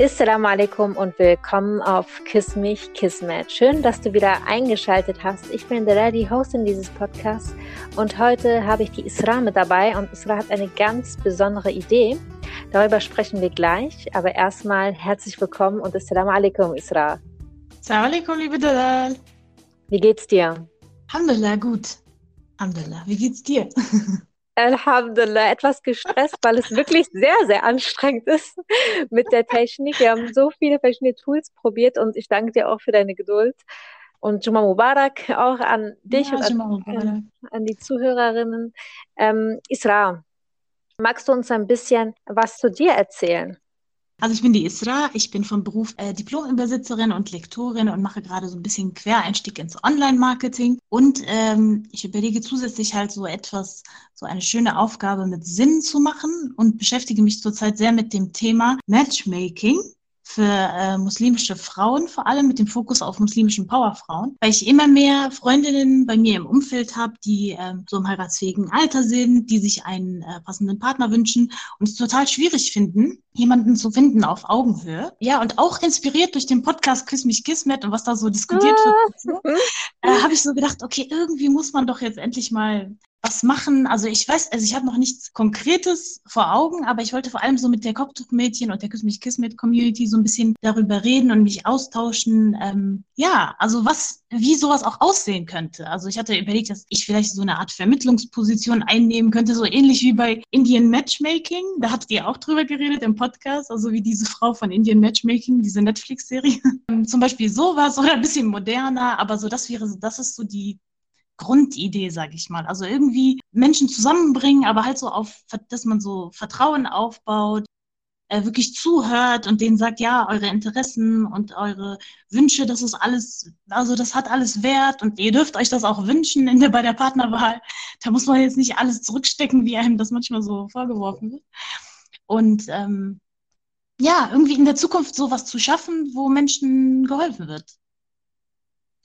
Assalamu alaikum und willkommen auf Kiss mich Kismet. Schön, dass du wieder eingeschaltet hast. Ich bin der die Hostin dieses Podcasts und heute habe ich die Isra mit dabei und Isra hat eine ganz besondere Idee. Darüber sprechen wir gleich, aber erstmal herzlich willkommen und Assalamu alaikum Isra. Assalamu alaikum, liebe Dalal. Wie geht's dir? Alhamdulillah, gut. Alhamdulillah, wie geht's dir? Alhamdulillah, etwas gestresst, weil es wirklich sehr, sehr anstrengend ist mit der Technik. Wir haben so viele verschiedene Tools probiert und ich danke dir auch für deine Geduld. Und Juma Mubarak auch an dich ja, und an, an, die Zuhörerinnen. Ähm, Isra, magst du uns ein bisschen was zu dir erzählen? Also ich bin die Isra, ich bin von Beruf äh, Diplom-Übersetzerin und Lektorin und mache gerade so ein bisschen Quereinstieg ins Online-Marketing. Und ähm, ich überlege zusätzlich halt so etwas, so eine schöne Aufgabe mit Sinn zu machen und beschäftige mich zurzeit sehr mit dem Thema Matchmaking für äh, muslimische Frauen, vor allem mit dem Fokus auf muslimischen Powerfrauen, weil ich immer mehr Freundinnen bei mir im Umfeld habe, die ähm, so im heiratsfähigen Alter sind, die sich einen äh, passenden Partner wünschen und es total schwierig finden, jemanden zu finden auf Augenhöhe. Ja, und auch inspiriert durch den Podcast Küss mich Kismet und was da so diskutiert wird, äh, habe ich so gedacht, okay, irgendwie muss man doch jetzt endlich mal was machen. Also ich weiß, also ich habe noch nichts Konkretes vor Augen, aber ich wollte vor allem so mit der Kochtuchmädchen und der Küss mich Kiss mit Community so ein bisschen darüber reden und mich austauschen. Ähm, ja, also was, wie sowas auch aussehen könnte. Also ich hatte überlegt, dass ich vielleicht so eine Art Vermittlungsposition einnehmen könnte, so ähnlich wie bei Indian Matchmaking. Da hattet ihr auch drüber geredet im Podcast, also wie diese Frau von Indian Matchmaking, diese Netflix-Serie. Zum Beispiel sowas oder ein bisschen moderner, aber so das wäre, das ist so die Grundidee, sage ich mal. Also irgendwie Menschen zusammenbringen, aber halt so auf, dass man so Vertrauen aufbaut, äh, wirklich zuhört und denen sagt, ja, eure Interessen und eure Wünsche, das ist alles, also das hat alles Wert und ihr dürft euch das auch wünschen in der, bei der Partnerwahl. Da muss man jetzt nicht alles zurückstecken, wie einem das manchmal so vorgeworfen wird. Und ähm, ja, irgendwie in der Zukunft sowas zu schaffen, wo Menschen geholfen wird.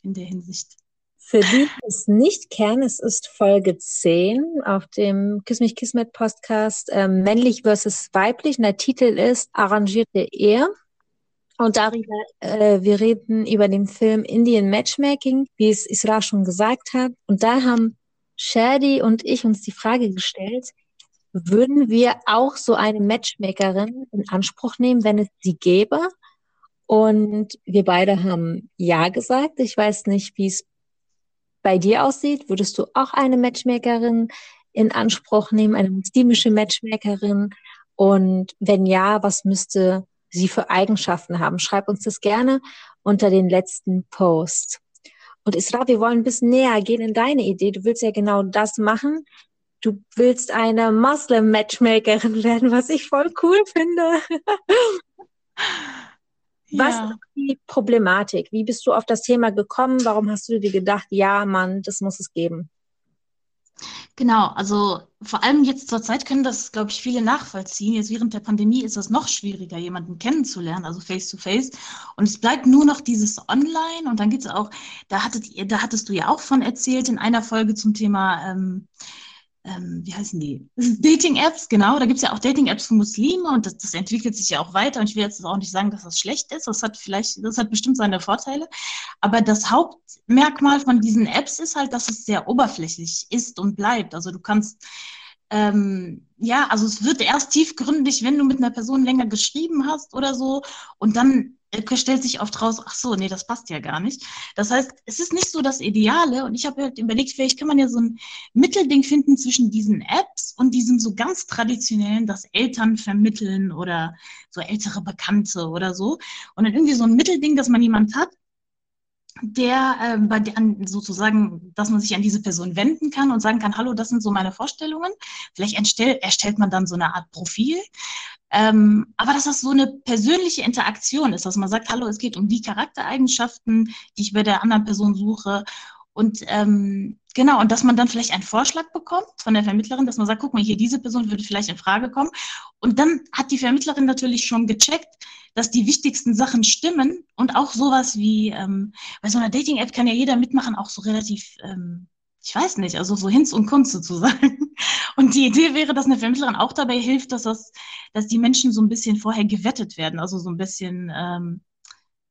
In der Hinsicht. Für die, die es nicht kennen, es ist Folge 10 auf dem Kiss mich Kismet Podcast äh, Männlich versus Weiblich. Und der Titel ist Arrangierte Ehe. Und darüber, äh, wir reden über den Film Indian Matchmaking, wie es Isra schon gesagt hat. Und da haben Shadi und ich uns die Frage gestellt, würden wir auch so eine Matchmakerin in Anspruch nehmen, wenn es sie gäbe? Und wir beide haben Ja gesagt. Ich weiß nicht, wie es bei dir aussieht. Würdest du auch eine Matchmakerin in Anspruch nehmen, eine muslimische Matchmakerin? Und wenn ja, was müsste sie für Eigenschaften haben? Schreib uns das gerne unter den letzten Post. Und Isra, wir wollen ein bisschen näher gehen in deine Idee. Du willst ja genau das machen. Du willst eine Muslim-Matchmakerin werden, was ich voll cool finde. Was ja. ist die Problematik? Wie bist du auf das Thema gekommen? Warum hast du dir gedacht, ja, Mann, das muss es geben? Genau, also vor allem jetzt zur Zeit können das, glaube ich, viele nachvollziehen. Jetzt während der Pandemie ist es noch schwieriger, jemanden kennenzulernen, also face to face. Und es bleibt nur noch dieses Online. Und dann gibt es auch, da, hattet, da hattest du ja auch von erzählt in einer Folge zum Thema ähm, ähm, wie heißen die? Dating-Apps, genau. Da gibt es ja auch Dating-Apps für Muslime und das, das, entwickelt sich ja auch weiter. Und ich will jetzt auch nicht sagen, dass das schlecht ist. Das hat vielleicht, das hat bestimmt seine Vorteile. Aber das Hauptmerkmal von diesen Apps ist halt, dass es sehr oberflächlich ist und bleibt. Also du kannst ähm, ja, also es wird erst tiefgründig, wenn du mit einer Person länger geschrieben hast oder so. Und dann stellt sich oft raus, ach so, nee, das passt ja gar nicht. Das heißt, es ist nicht so das Ideale und ich habe halt überlegt, vielleicht kann man ja so ein Mittelding finden zwischen diesen Apps und diesem so ganz traditionellen, das Eltern vermitteln oder so ältere Bekannte oder so. Und dann irgendwie so ein Mittelding, dass man jemand hat, der äh, bei der, sozusagen, dass man sich an diese Person wenden kann und sagen kann, hallo, das sind so meine Vorstellungen. Vielleicht erstellt, erstellt man dann so eine Art Profil. Ähm, aber dass das so eine persönliche Interaktion ist, dass man sagt, hallo, es geht um die Charaktereigenschaften, die ich bei der anderen Person suche. Und ähm, genau, und dass man dann vielleicht einen Vorschlag bekommt von der Vermittlerin, dass man sagt, guck mal, hier diese Person würde vielleicht in Frage kommen. Und dann hat die Vermittlerin natürlich schon gecheckt, dass die wichtigsten Sachen stimmen und auch sowas wie, ähm, bei so einer Dating-App kann ja jeder mitmachen, auch so relativ, ähm, ich weiß nicht, also so Hinz und Kunst sozusagen. Und die Idee wäre, dass eine Vermittlerin auch dabei hilft, dass das, dass die Menschen so ein bisschen vorher gewettet werden, also so ein bisschen ähm,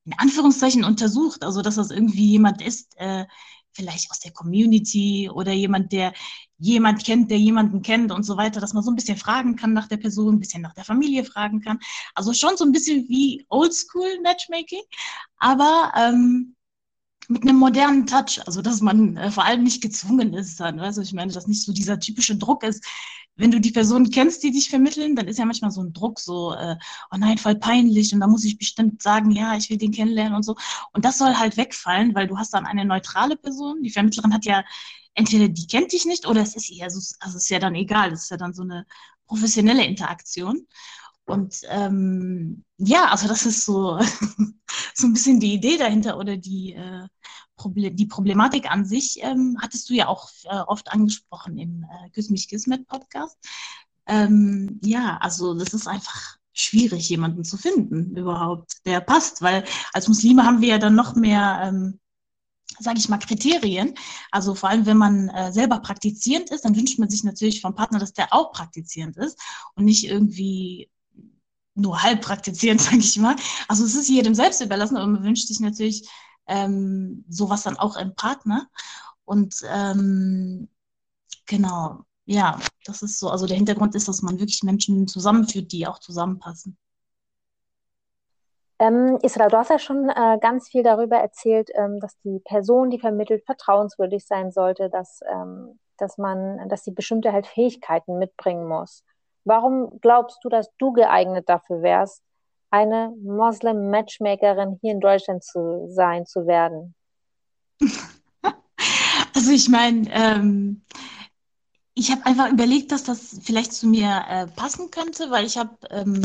in Anführungszeichen untersucht, also dass das irgendwie jemand ist, äh, vielleicht aus der Community oder jemand, der jemand kennt, der jemanden kennt und so weiter, dass man so ein bisschen fragen kann nach der Person, ein bisschen nach der Familie fragen kann. Also schon so ein bisschen wie Oldschool Matchmaking, aber ähm, mit einem modernen Touch, also dass man äh, vor allem nicht gezwungen ist dann, weißt du, ich meine, dass nicht so dieser typische Druck ist, wenn du die Personen kennst, die dich vermitteln, dann ist ja manchmal so ein Druck, so, äh, oh nein, voll peinlich und da muss ich bestimmt sagen, ja, ich will den kennenlernen und so. Und das soll halt wegfallen, weil du hast dann eine neutrale Person. Die Vermittlerin hat ja entweder die kennt dich nicht oder es ist ihr, also, also es ist ja dann egal, es ist ja dann so eine professionelle Interaktion. Und ähm, ja, also das ist so, so ein bisschen die Idee dahinter oder die, äh, Proble die Problematik an sich, ähm, hattest du ja auch äh, oft angesprochen im äh, Küss mich Kismet Podcast. Ähm, ja, also das ist einfach schwierig, jemanden zu finden überhaupt, der passt, weil als Muslime haben wir ja dann noch mehr, ähm, sage ich mal, Kriterien. Also vor allem, wenn man äh, selber praktizierend ist, dann wünscht man sich natürlich vom Partner, dass der auch praktizierend ist und nicht irgendwie nur halb praktizierend, sage ich mal. Also es ist jedem selbst überlassen, aber man wünscht sich natürlich ähm, sowas dann auch im Partner. Und ähm, genau, ja, das ist so. Also der Hintergrund ist, dass man wirklich Menschen zusammenführt, die auch zusammenpassen. Ähm, Israel, du hast ja schon äh, ganz viel darüber erzählt, ähm, dass die Person, die vermittelt, vertrauenswürdig sein sollte, dass, ähm, dass man, dass sie bestimmte halt Fähigkeiten mitbringen muss. Warum glaubst du, dass du geeignet dafür wärst, eine Moslem-Matchmakerin hier in Deutschland zu sein, zu werden? Also ich meine, ähm, ich habe einfach überlegt, dass das vielleicht zu mir äh, passen könnte, weil ich habe ähm,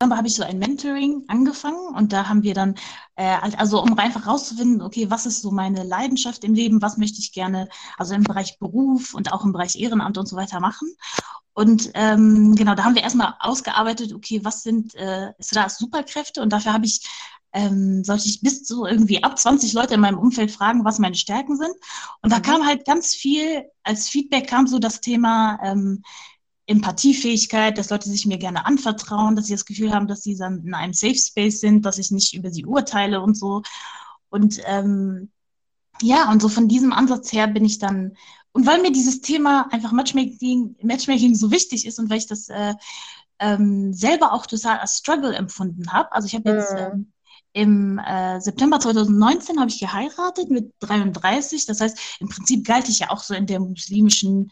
habe ich so ein Mentoring angefangen und da haben wir dann, äh, also um einfach rauszufinden, okay, was ist so meine Leidenschaft im Leben, was möchte ich gerne, also im Bereich Beruf und auch im Bereich Ehrenamt und so weiter machen. Und ähm, genau, da haben wir erstmal ausgearbeitet, okay, was sind äh, Sras Superkräfte? Und dafür habe ich, ähm, sollte ich bis zu irgendwie ab 20 Leute in meinem Umfeld fragen, was meine Stärken sind. Und da mhm. kam halt ganz viel, als Feedback kam so das Thema ähm, Empathiefähigkeit, dass Leute sich mir gerne anvertrauen, dass sie das Gefühl haben, dass sie dann in einem Safe Space sind, dass ich nicht über sie urteile und so. Und ähm, ja, und so von diesem Ansatz her bin ich dann und weil mir dieses Thema einfach Matchmaking, Matchmaking so wichtig ist und weil ich das äh, ähm, selber auch total als Struggle empfunden habe. Also ich habe jetzt ähm, im äh, September 2019 habe ich geheiratet mit 33. Das heißt, im Prinzip galt ich ja auch so in der muslimischen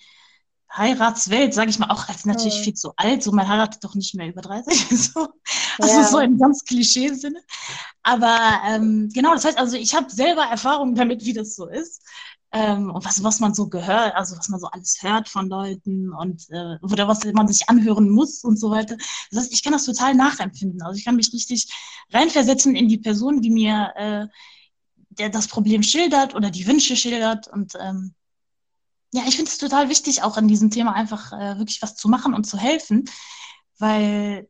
Heiratswelt, sage ich mal, auch als natürlich mhm. viel zu alt. So, man heiratet doch nicht mehr über 30. so. Also ja. so im ganz Klischee-Sinne. Aber ähm, genau, das heißt also, ich habe selber Erfahrung damit, wie das so ist ähm, und was, was man so gehört, also was man so alles hört von Leuten und äh, oder was man sich anhören muss und so weiter. Das heißt, ich kann das total nachempfinden. Also ich kann mich richtig reinversetzen in die Person, die mir äh, der das Problem schildert oder die Wünsche schildert. Und ähm, ja, ich finde es total wichtig, auch an diesem Thema einfach äh, wirklich was zu machen und zu helfen, weil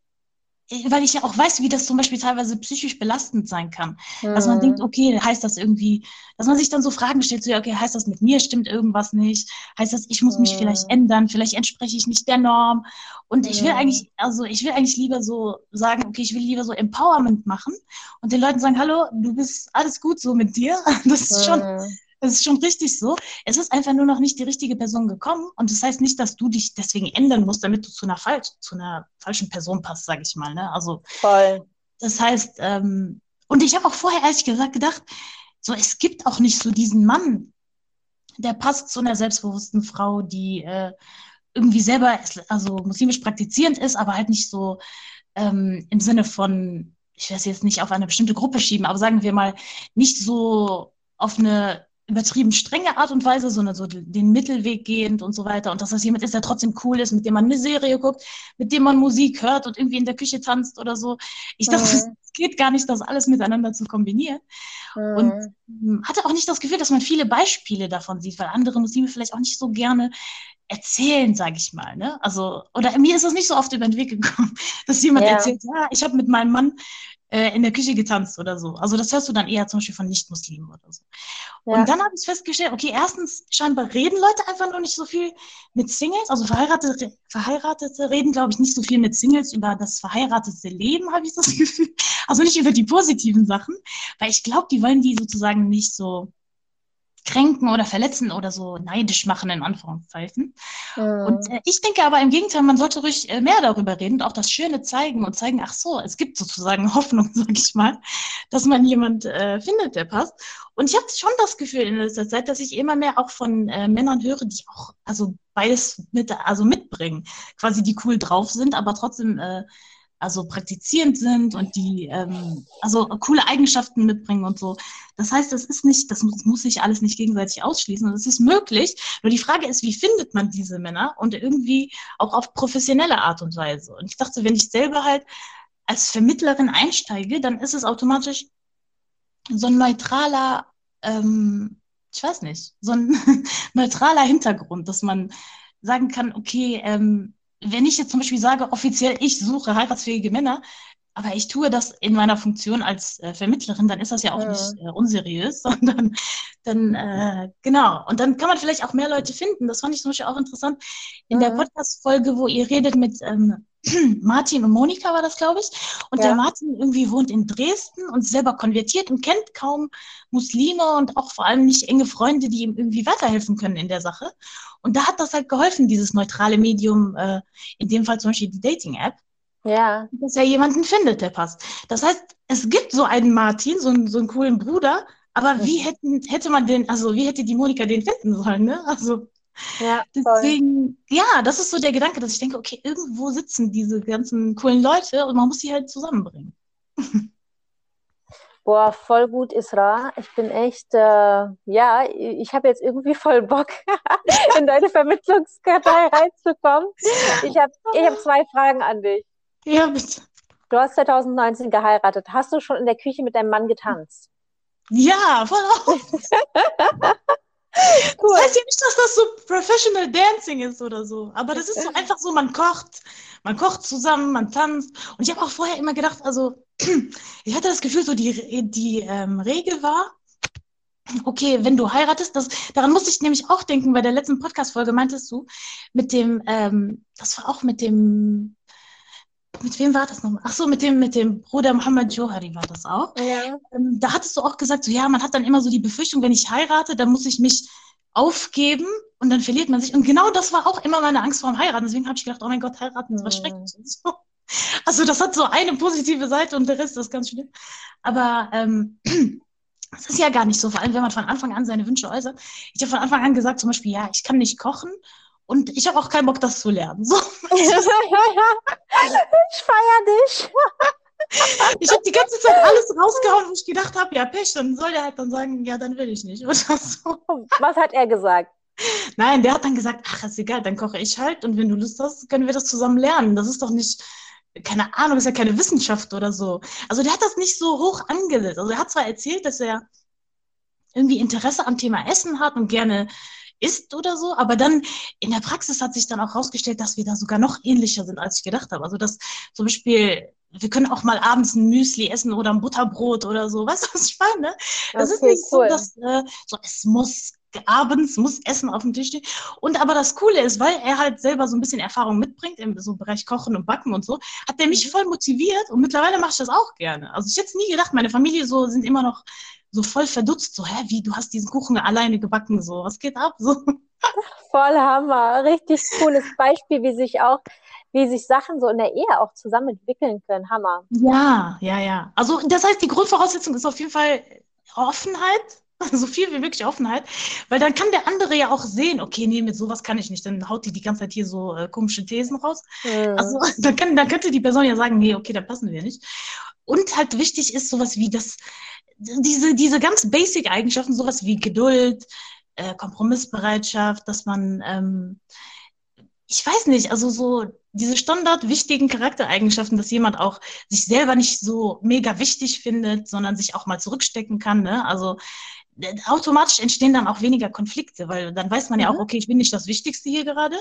weil ich ja auch weiß, wie das zum Beispiel teilweise psychisch belastend sein kann. Mhm. Dass man denkt, okay, heißt das irgendwie, dass man sich dann so Fragen stellt, so, ja, okay, heißt das mit mir stimmt irgendwas nicht? Heißt das, ich muss mhm. mich vielleicht ändern? Vielleicht entspreche ich nicht der Norm? Und ich will eigentlich, also ich will eigentlich lieber so sagen, okay, ich will lieber so Empowerment machen und den Leuten sagen, hallo, du bist alles gut so mit dir. Das ist schon, das ist schon richtig so. Es ist einfach nur noch nicht die richtige Person gekommen. Und das heißt nicht, dass du dich deswegen ändern musst, damit du zu einer, falsch, zu einer falschen Person passt, sage ich mal. Ne? Also, Voll. Das heißt, ähm, und ich habe auch vorher ehrlich gesagt gedacht, so es gibt auch nicht so diesen Mann, der passt zu einer selbstbewussten Frau, die äh, irgendwie selber also muslimisch praktizierend ist, aber halt nicht so ähm, im Sinne von, ich weiß jetzt nicht auf eine bestimmte Gruppe schieben, aber sagen wir mal, nicht so auf eine übertrieben strenge Art und Weise, sondern so den Mittelweg gehend und so weiter. Und dass das jemand ist, der trotzdem cool ist, mit dem man eine Serie guckt, mit dem man Musik hört und irgendwie in der Küche tanzt oder so. Ich dachte, mhm. es geht gar nicht, das alles miteinander zu kombinieren. Mhm. Und ähm, hatte auch nicht das Gefühl, dass man viele Beispiele davon sieht, weil andere Muslime vielleicht auch nicht so gerne erzählen, sage ich mal. Ne? Also, oder mir ist das nicht so oft über den Weg gekommen, dass jemand ja. erzählt, ja, ich habe mit meinem Mann äh, in der Küche getanzt oder so. Also das hörst du dann eher zum Beispiel von Nicht-Muslimen oder so. Ja. Und dann habe ich festgestellt, okay, erstens scheinbar reden Leute einfach noch nicht so viel mit Singles. Also Verheiratete, Verheiratete reden, glaube ich, nicht so viel mit Singles über das verheiratete Leben, habe ich das Gefühl. Also nicht über die positiven Sachen, weil ich glaube, die wollen die sozusagen nicht so kränken oder verletzen oder so neidisch machen, in Anführungszeichen. Mhm. Und äh, ich denke aber im Gegenteil, man sollte ruhig äh, mehr darüber reden und auch das Schöne zeigen und zeigen, ach so, es gibt sozusagen Hoffnung, sag ich mal, dass man jemand äh, findet, der passt. Und ich habe schon das Gefühl in letzter Zeit, dass ich immer mehr auch von äh, Männern höre, die auch also beides mit, also mitbringen, quasi die cool drauf sind, aber trotzdem äh, also praktizierend sind und die ähm, also coole Eigenschaften mitbringen und so. Das heißt, das ist nicht, das muss, muss sich alles nicht gegenseitig ausschließen und es ist möglich. Nur die Frage ist, wie findet man diese Männer und irgendwie auch auf professionelle Art und Weise. Und ich dachte, wenn ich selber halt als Vermittlerin einsteige, dann ist es automatisch so ein neutraler, ähm, ich weiß nicht, so ein neutraler Hintergrund, dass man sagen kann, okay, ähm, wenn ich jetzt zum Beispiel sage, offiziell, ich suche heiratsfähige Männer, aber ich tue das in meiner Funktion als äh, Vermittlerin, dann ist das ja auch ja. nicht äh, unseriös, sondern dann, äh, genau. Und dann kann man vielleicht auch mehr Leute finden. Das fand ich zum Beispiel auch interessant. In ja. der Podcast-Folge, wo ihr redet mit ähm, Martin und Monika war das, glaube ich. Und ja. der Martin irgendwie wohnt in Dresden und selber konvertiert und kennt kaum Muslime und auch vor allem nicht enge Freunde, die ihm irgendwie weiterhelfen können in der Sache. Und da hat das halt geholfen, dieses neutrale Medium, äh, in dem Fall zum Beispiel die Dating-App. Ja. Dass er jemanden findet, der passt. Das heißt, es gibt so einen Martin, so einen, so einen coolen Bruder, aber wie hätten, hätte man den, also wie hätte die Monika den finden sollen, ne? Also ja, deswegen, ja, das ist so der Gedanke, dass ich denke, okay, irgendwo sitzen diese ganzen coolen Leute und man muss sie halt zusammenbringen. Boah, voll gut, Isra. Ich bin echt, äh, ja, ich habe jetzt irgendwie voll Bock, in deine Vermittlungskartei reinzukommen. Ich habe ich hab zwei Fragen an dich. Ja, bitte. Du hast 2019 geheiratet. Hast du schon in der Küche mit deinem Mann getanzt? Ja, voll auf. Cool. Das heißt ja nicht, dass das so Professional Dancing ist oder so. Aber das ist so einfach so, man kocht, man kocht zusammen, man tanzt. Und ich habe auch vorher immer gedacht, also ich hatte das Gefühl, so die, die ähm, Regel war, okay, wenn du heiratest, das, daran musste ich nämlich auch denken, bei der letzten Podcast-Folge meintest du, mit dem, ähm, das war auch mit dem, mit wem war das nochmal? Ach so, mit dem, mit dem Bruder Muhammad Johari war das auch. Ja. Ähm, da hattest du auch gesagt, so ja, man hat dann immer so die Befürchtung, wenn ich heirate, dann muss ich mich aufgeben und dann verliert man sich. Und genau das war auch immer meine Angst vor dem Heiraten. Deswegen habe ich gedacht, oh mein Gott, heiraten ist was mhm. Schreckliches. Also das hat so eine positive Seite und der Rest ist ganz schlimm. Aber ähm, das ist ja gar nicht so, vor allem wenn man von Anfang an seine Wünsche äußert. Ich habe von Anfang an gesagt, zum Beispiel, ja, ich kann nicht kochen und ich habe auch keinen Bock, das zu lernen. So. ich feiere dich. ich habe die ganze Zeit alles rausgehauen, wo ich gedacht habe, ja, Pech, dann soll der halt dann sagen, ja, dann will ich nicht. Oder so. Was hat er gesagt? Nein, der hat dann gesagt, ach, ist egal, dann koche ich halt und wenn du Lust hast, können wir das zusammen lernen. Das ist doch nicht, keine Ahnung, ist ja keine Wissenschaft oder so. Also der hat das nicht so hoch angesetzt. Also er hat zwar erzählt, dass er irgendwie Interesse am Thema Essen hat und gerne ist oder so. Aber dann in der Praxis hat sich dann auch herausgestellt, dass wir da sogar noch ähnlicher sind, als ich gedacht habe. Also dass zum Beispiel wir können auch mal abends ein Müsli essen oder ein Butterbrot oder so. Weißt du, was ich meine? Das okay, ist nicht cool. so, dass äh, so, es muss abends muss Essen auf dem Tisch stehen. Und aber das Coole ist, weil er halt selber so ein bisschen Erfahrung mitbringt im so Bereich Kochen und Backen und so, hat der mich mhm. voll motiviert und mittlerweile mache ich das auch gerne. Also ich hätte nie gedacht, meine Familie so sind immer noch so voll verdutzt, so, hä, wie, du hast diesen Kuchen alleine gebacken, so, was geht ab, so. Voll Hammer, richtig cooles Beispiel, wie sich auch, wie sich Sachen so in der Ehe auch zusammen entwickeln können, Hammer. Ja, ja, ja. Also das heißt, die Grundvoraussetzung ist auf jeden Fall Offenheit, so viel wie wirklich Offenheit, weil dann kann der andere ja auch sehen, okay, nee, mit sowas kann ich nicht, dann haut die die ganze Zeit hier so äh, komische Thesen raus. Mhm. Also dann, kann, dann könnte die Person ja sagen, nee, okay, da passen wir nicht. Und halt wichtig ist sowas wie das, diese, diese ganz basic Eigenschaften, sowas wie Geduld, äh, Kompromissbereitschaft, dass man, ähm, ich weiß nicht, also so diese standard wichtigen Charaktereigenschaften, dass jemand auch sich selber nicht so mega wichtig findet, sondern sich auch mal zurückstecken kann. Ne? Also automatisch entstehen dann auch weniger Konflikte, weil dann weiß man ja auch, mhm. okay, ich bin nicht das Wichtigste hier gerade.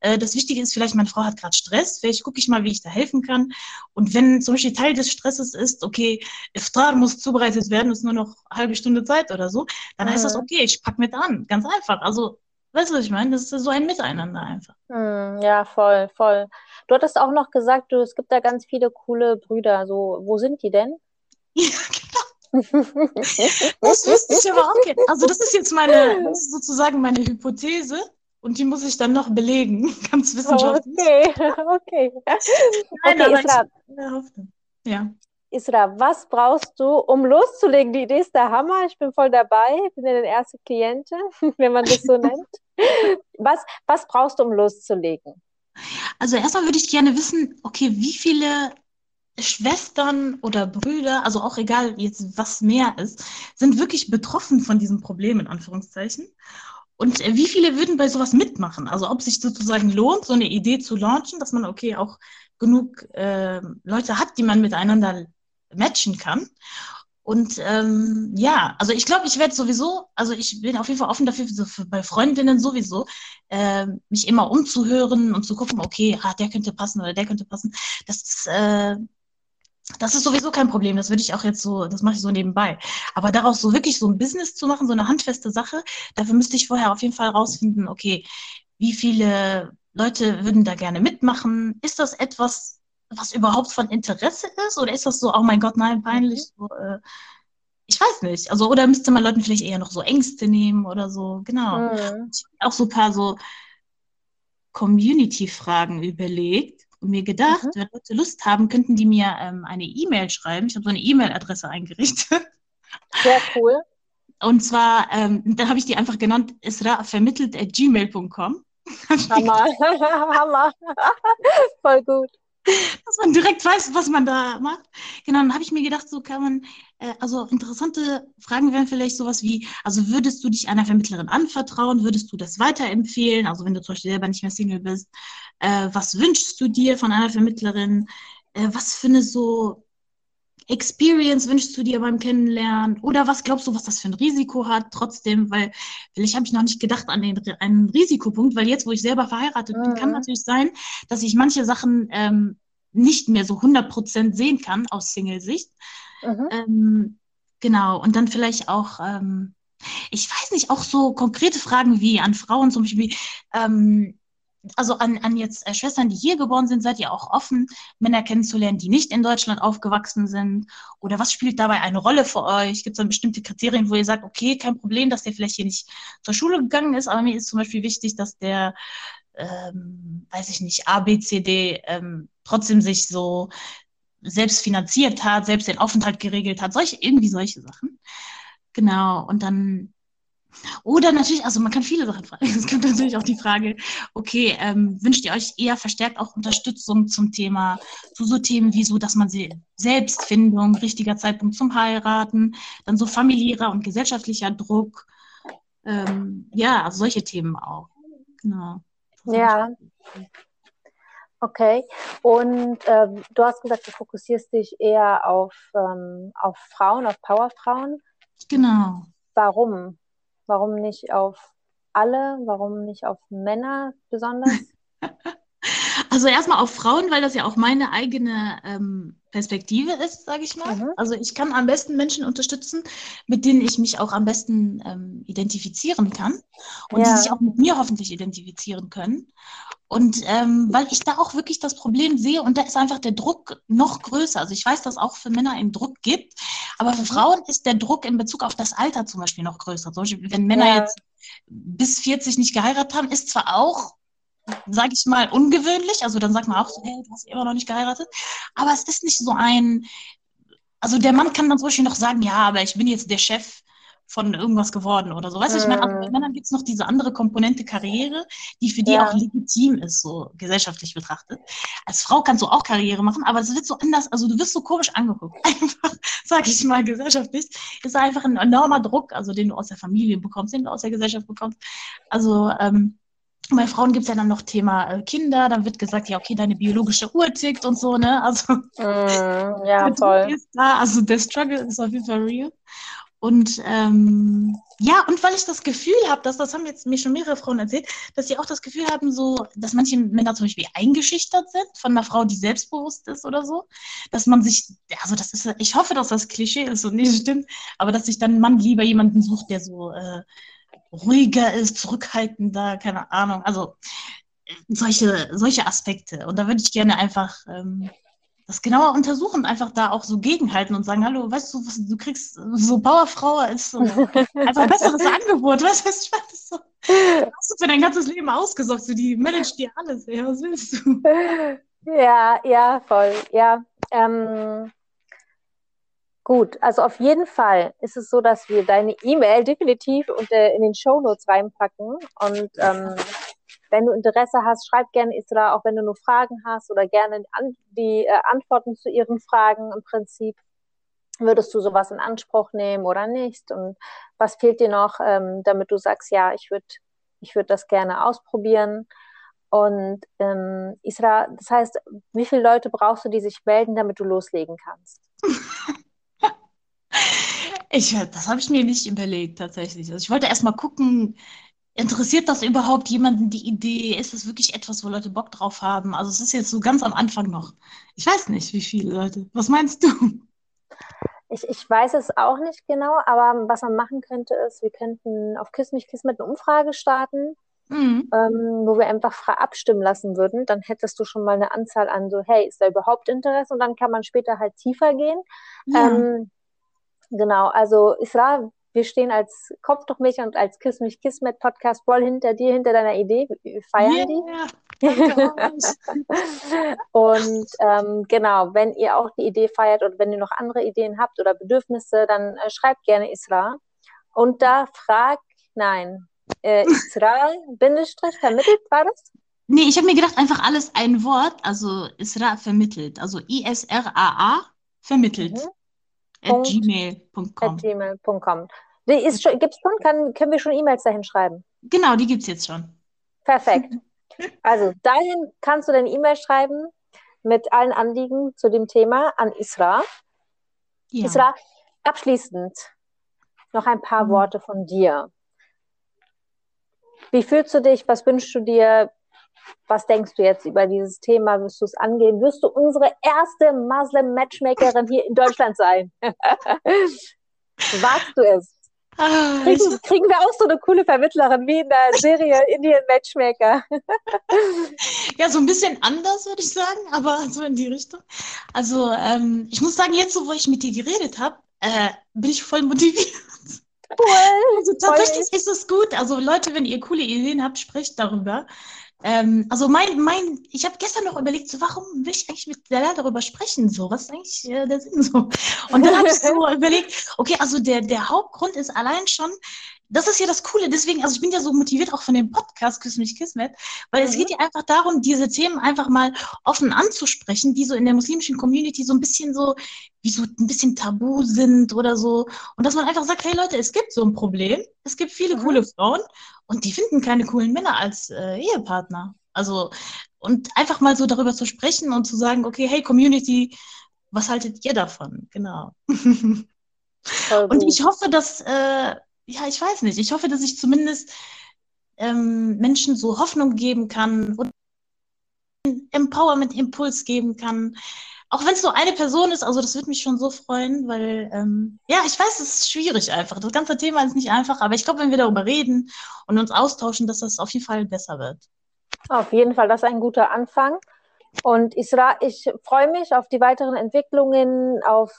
Äh, das Wichtige ist vielleicht, meine Frau hat gerade Stress, vielleicht gucke ich mal, wie ich da helfen kann. Und wenn zum Beispiel Teil des Stresses ist, okay, Iftar muss zubereitet werden, ist nur noch eine halbe Stunde Zeit oder so, dann heißt das, mhm. okay, ich packe mit an, ganz einfach. Also, weißt du, was ich meine? Das ist so ein Miteinander einfach. Mhm, ja, voll, voll. Du hattest auch noch gesagt, du, es gibt da ganz viele coole Brüder. So, wo sind die denn? Ja. das wüsste ich aber auch gerne. Also das ist jetzt meine, das ist sozusagen meine Hypothese und die muss ich dann noch belegen, ganz wissenschaftlich. Okay, okay. Nein, okay, Isra. Ich, ja. Isra, was brauchst du, um loszulegen? Die Idee ist der Hammer. Ich bin voll dabei. Ich bin ja deine erste Klientin, wenn man das so nennt. Was, was brauchst du, um loszulegen? Also erstmal würde ich gerne wissen, okay, wie viele Schwestern oder Brüder, also auch egal jetzt was mehr ist, sind wirklich betroffen von diesem Problem in Anführungszeichen. Und äh, wie viele würden bei sowas mitmachen? Also ob sich sozusagen lohnt, so eine Idee zu launchen, dass man okay auch genug äh, Leute hat, die man miteinander matchen kann. Und ähm, ja, also ich glaube, ich werde sowieso, also ich bin auf jeden Fall offen dafür, so bei Freundinnen sowieso, äh, mich immer umzuhören und zu gucken, okay, ah, der könnte passen oder der könnte passen. Das ist, äh, das ist sowieso kein Problem. Das würde ich auch jetzt so, das mache ich so nebenbei. Aber daraus so wirklich so ein Business zu machen, so eine handfeste Sache, dafür müsste ich vorher auf jeden Fall rausfinden, okay, wie viele Leute würden da gerne mitmachen? Ist das etwas, was überhaupt von Interesse ist? Oder ist das so, oh mein Gott, nein, peinlich? Mhm. So, äh, ich weiß nicht. Also, oder müsste man Leuten vielleicht eher noch so Ängste nehmen oder so, genau. Mhm. Ich habe auch so ein paar so Community-Fragen überlegt mir gedacht, mhm. wenn Leute Lust haben, könnten die mir ähm, eine E-Mail schreiben. Ich habe so eine E-Mail-Adresse eingerichtet. Sehr cool. Und zwar, ähm, dann habe ich die einfach genannt, isravermittelt.gmail.com. Hammer, Hammer. Voll gut dass man direkt weiß, was man da macht. Genau, dann habe ich mir gedacht, so kann man, äh, also interessante Fragen wären vielleicht sowas wie, also würdest du dich einer Vermittlerin anvertrauen, würdest du das weiterempfehlen, also wenn du zum Beispiel selber nicht mehr Single bist, äh, was wünschst du dir von einer Vermittlerin, äh, was eine so Experience wünschst du dir beim Kennenlernen? Oder was glaubst du, was das für ein Risiko hat? Trotzdem, weil vielleicht habe ich noch nicht gedacht an den einen Risikopunkt, weil jetzt, wo ich selber verheiratet bin, kann mhm. natürlich sein, dass ich manche Sachen ähm, nicht mehr so 100% sehen kann aus Single-Sicht. Mhm. Ähm, genau, und dann vielleicht auch, ähm, ich weiß nicht, auch so konkrete Fragen wie an Frauen zum Beispiel, ähm, also an, an jetzt äh, Schwestern, die hier geboren sind, seid ihr auch offen, Männer kennenzulernen, die nicht in Deutschland aufgewachsen sind? Oder was spielt dabei eine Rolle für euch? Gibt es dann bestimmte Kriterien, wo ihr sagt, okay, kein Problem, dass der vielleicht hier nicht zur Schule gegangen ist, aber mir ist zum Beispiel wichtig, dass der, ähm, weiß ich nicht, A, B, C, D ähm, trotzdem sich so selbst finanziert hat, selbst den Aufenthalt geregelt hat, solche, irgendwie solche Sachen. Genau. Und dann oder natürlich, also man kann viele Sachen fragen. Es kommt natürlich auch die Frage, okay, ähm, wünscht ihr euch eher verstärkt auch Unterstützung zum Thema, zu so Themen wie so, dass man sie Selbstfindung, richtiger Zeitpunkt zum Heiraten, dann so familiärer und gesellschaftlicher Druck, ähm, ja, also solche Themen auch. Genau. Ja. Okay. Und ähm, du hast gesagt, du fokussierst dich eher auf, ähm, auf Frauen, auf Powerfrauen. Genau. Warum? Warum nicht auf alle? Warum nicht auf Männer besonders? Also erstmal auf Frauen, weil das ja auch meine eigene ähm, Perspektive ist, sage ich mal. Mhm. Also ich kann am besten Menschen unterstützen, mit denen ich mich auch am besten ähm, identifizieren kann und ja. die sich auch mit mir hoffentlich identifizieren können. Und ähm, weil ich da auch wirklich das Problem sehe und da ist einfach der Druck noch größer. Also ich weiß, dass auch für Männer einen Druck gibt, aber für mhm. Frauen ist der Druck in Bezug auf das Alter zum Beispiel noch größer. Zum Beispiel, wenn Männer ja. jetzt bis 40 nicht geheiratet haben, ist zwar auch sage ich mal, ungewöhnlich. Also dann sagt man auch so, hey, du hast immer noch nicht geheiratet. Aber es ist nicht so ein, also der Mann kann dann zum Beispiel noch sagen, ja, aber ich bin jetzt der Chef von irgendwas geworden oder so. Weißt du, ich meine, bei Männern gibt es noch diese andere Komponente Karriere, die für die ja. auch legitim ist, so gesellschaftlich betrachtet. Als Frau kannst du auch Karriere machen, aber es wird so anders, also du wirst so komisch angeguckt. Einfach, sag ich mal, gesellschaftlich. Ist einfach ein enormer Druck, also den du aus der Familie bekommst, den du aus der Gesellschaft bekommst. Also, ähm, bei Frauen gibt es ja dann noch Thema äh, Kinder, dann wird gesagt, ja, okay, deine biologische Uhr tickt und so, ne? Also, mm, ja, toll. Also der Struggle ist auf jeden Fall real. Und ähm, ja, und weil ich das Gefühl habe, dass das haben jetzt mir schon mehrere Frauen erzählt, dass sie auch das Gefühl haben, so, dass manche Männer zum Beispiel eingeschüchtert sind von einer Frau, die selbstbewusst ist oder so, dass man sich, also das ist, ich hoffe, dass das Klischee ist und nicht stimmt, aber dass sich dann ein Mann lieber jemanden sucht, der so äh, ruhiger ist, zurückhaltender, keine Ahnung, also solche, solche Aspekte. Und da würde ich gerne einfach ähm, das genauer untersuchen, einfach da auch so gegenhalten und sagen, hallo, weißt du, was, du kriegst so Powerfrau als so einfach ein besseres Angebot, weißt du, meine, so, hast du für dein ganzes Leben ausgesorgt, so die managt dir alles, ey, was willst du? Ja, ja, voll, ja. Ähm, gut, also auf jeden Fall ist es so, dass wir deine E-Mail definitiv unter, in den Show Notes reinpacken und ähm, wenn du Interesse hast, schreib gerne Isra, auch wenn du nur Fragen hast oder gerne die äh, Antworten zu ihren Fragen im Prinzip. Würdest du sowas in Anspruch nehmen oder nicht? Und was fehlt dir noch, ähm, damit du sagst, ja, ich würde ich würd das gerne ausprobieren? Und ähm, Isra, das heißt, wie viele Leute brauchst du, die sich melden, damit du loslegen kannst? Ich, das habe ich mir nicht überlegt, tatsächlich. Also ich wollte erst mal gucken, Interessiert das überhaupt jemanden die Idee? Ist das wirklich etwas, wo Leute Bock drauf haben? Also es ist jetzt so ganz am Anfang noch. Ich weiß nicht, wie viele Leute. Was meinst du? Ich, ich weiß es auch nicht genau, aber was man machen könnte, ist, wir könnten auf Kiss mich Kiss mit einer Umfrage starten, mhm. ähm, wo wir einfach frei abstimmen lassen würden. Dann hättest du schon mal eine Anzahl an so, hey, ist da überhaupt Interesse? Und dann kann man später halt tiefer gehen. Ja. Ähm, genau, also Isra, wir stehen als Kopftuchmädchen und als Kiss mich Kismet Podcast voll hinter dir, hinter deiner Idee. Wir feiern yeah. die. und ähm, genau, wenn ihr auch die Idee feiert oder wenn ihr noch andere Ideen habt oder Bedürfnisse, dann äh, schreibt gerne Isra. Und da frag, nein, äh, Isra, Bindestrich, vermittelt war das? Nee, ich habe mir gedacht, einfach alles ein Wort, also Isra vermittelt, also I-S-R-A-A vermittelt. Mhm. At gmail.com. gmail.com. Die ist schon, gibt's schon? Kann, können wir schon E-Mails dahin schreiben? Genau, die gibt es jetzt schon. Perfekt. Also dahin kannst du deine E-Mail schreiben mit allen Anliegen zu dem Thema an Isra. Ja. Isra, abschließend noch ein paar mhm. Worte von dir. Wie fühlst du dich? Was wünschst du dir? Was denkst du jetzt über dieses Thema? Wirst du es angehen? Wirst du unsere erste Muslim-Matchmakerin hier in Deutschland sein? Wagst du es? Ah, kriegen, kriegen, wir auch so eine coole Vermittlerin wie in der Serie Indian Matchmaker. ja, so ein bisschen anders, würde ich sagen, aber so in die Richtung. Also, ähm, ich muss sagen, jetzt, so, wo ich mit dir geredet habe, äh, bin ich voll motiviert. Cool. Also, tatsächlich voll. ist es gut. Also, Leute, wenn ihr coole Ideen habt, sprecht darüber. Ähm, also mein, mein, ich habe gestern noch überlegt, so, warum will ich eigentlich mit der darüber sprechen? So, was ist eigentlich äh, der Sinn so? Und dann habe ich so überlegt, okay, also der, der Hauptgrund ist allein schon, das ist ja das Coole. Deswegen, also ich bin ja so motiviert auch von dem Podcast Küss mich Kismet, weil mhm. es geht ja einfach darum, diese Themen einfach mal offen anzusprechen, die so in der muslimischen Community so ein bisschen so, wie so ein bisschen tabu sind oder so. Und dass man einfach sagt, hey Leute, es gibt so ein Problem. Es gibt viele mhm. coole Frauen und die finden keine coolen Männer als äh, Ehepartner. Also, und einfach mal so darüber zu sprechen und zu sagen, okay, hey Community, was haltet ihr davon? Genau. und ich hoffe, dass äh, ja, ich weiß nicht. Ich hoffe, dass ich zumindest ähm, Menschen so Hoffnung geben kann und Empowerment-Impuls geben kann. Auch wenn es nur eine Person ist, also das würde mich schon so freuen, weil, ähm, ja, ich weiß, es ist schwierig einfach. Das ganze Thema ist nicht einfach, aber ich glaube, wenn wir darüber reden und uns austauschen, dass das auf jeden Fall besser wird. Auf jeden Fall, das ist ein guter Anfang. Und Isra, ich freue mich auf die weiteren Entwicklungen, auf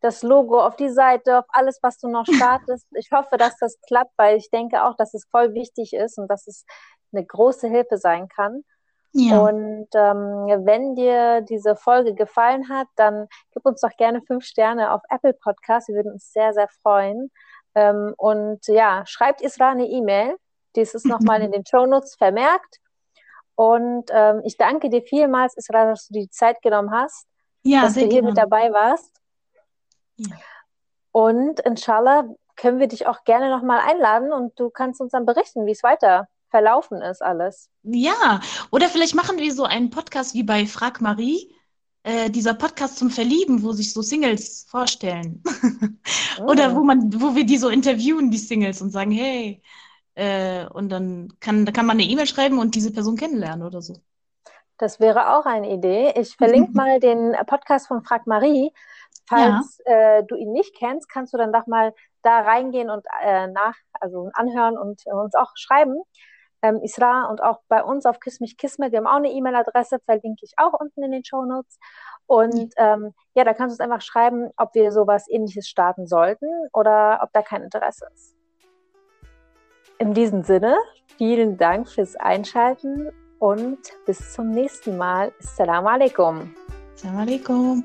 das Logo auf die Seite, auf alles, was du noch startest. Ich hoffe, dass das klappt, weil ich denke auch, dass es voll wichtig ist und dass es eine große Hilfe sein kann. Ja. Und ähm, wenn dir diese Folge gefallen hat, dann gib uns doch gerne fünf Sterne auf Apple Podcast. Wir würden uns sehr, sehr freuen. Ähm, und ja, schreibt Isra eine E-Mail. Dies ist nochmal in den Show Notes vermerkt. Und ähm, ich danke dir vielmals, Isra, dass du die Zeit genommen hast, ja, dass du hier gerne. mit dabei warst. Und inshallah können wir dich auch gerne nochmal einladen und du kannst uns dann berichten, wie es weiter verlaufen ist alles. Ja, oder vielleicht machen wir so einen Podcast wie bei Frag Marie. äh, dieser Podcast zum Verlieben, wo sich so Singles vorstellen. Oder wo man, wo wir die so interviewen, die Singles, und sagen, hey, äh, und dann kann, da kann man eine E-Mail schreiben und diese Person kennenlernen oder so. Das wäre auch eine Idee. Ich verlinke mal den Podcast von Frag Marie. Falls ja. äh, du ihn nicht kennst, kannst du dann doch mal da reingehen und äh, nach, also anhören und äh, uns auch schreiben. Ähm, Isra und auch bei uns auf Kiss mich Kismet, wir haben auch eine E-Mail-Adresse, verlinke ich auch unten in den Show Notes. Und ähm, ja, da kannst du uns einfach schreiben, ob wir sowas ähnliches starten sollten oder ob da kein Interesse ist. In diesem Sinne, vielen Dank fürs Einschalten und bis zum nächsten Mal. Assalamu alaikum. Assalamu alaikum.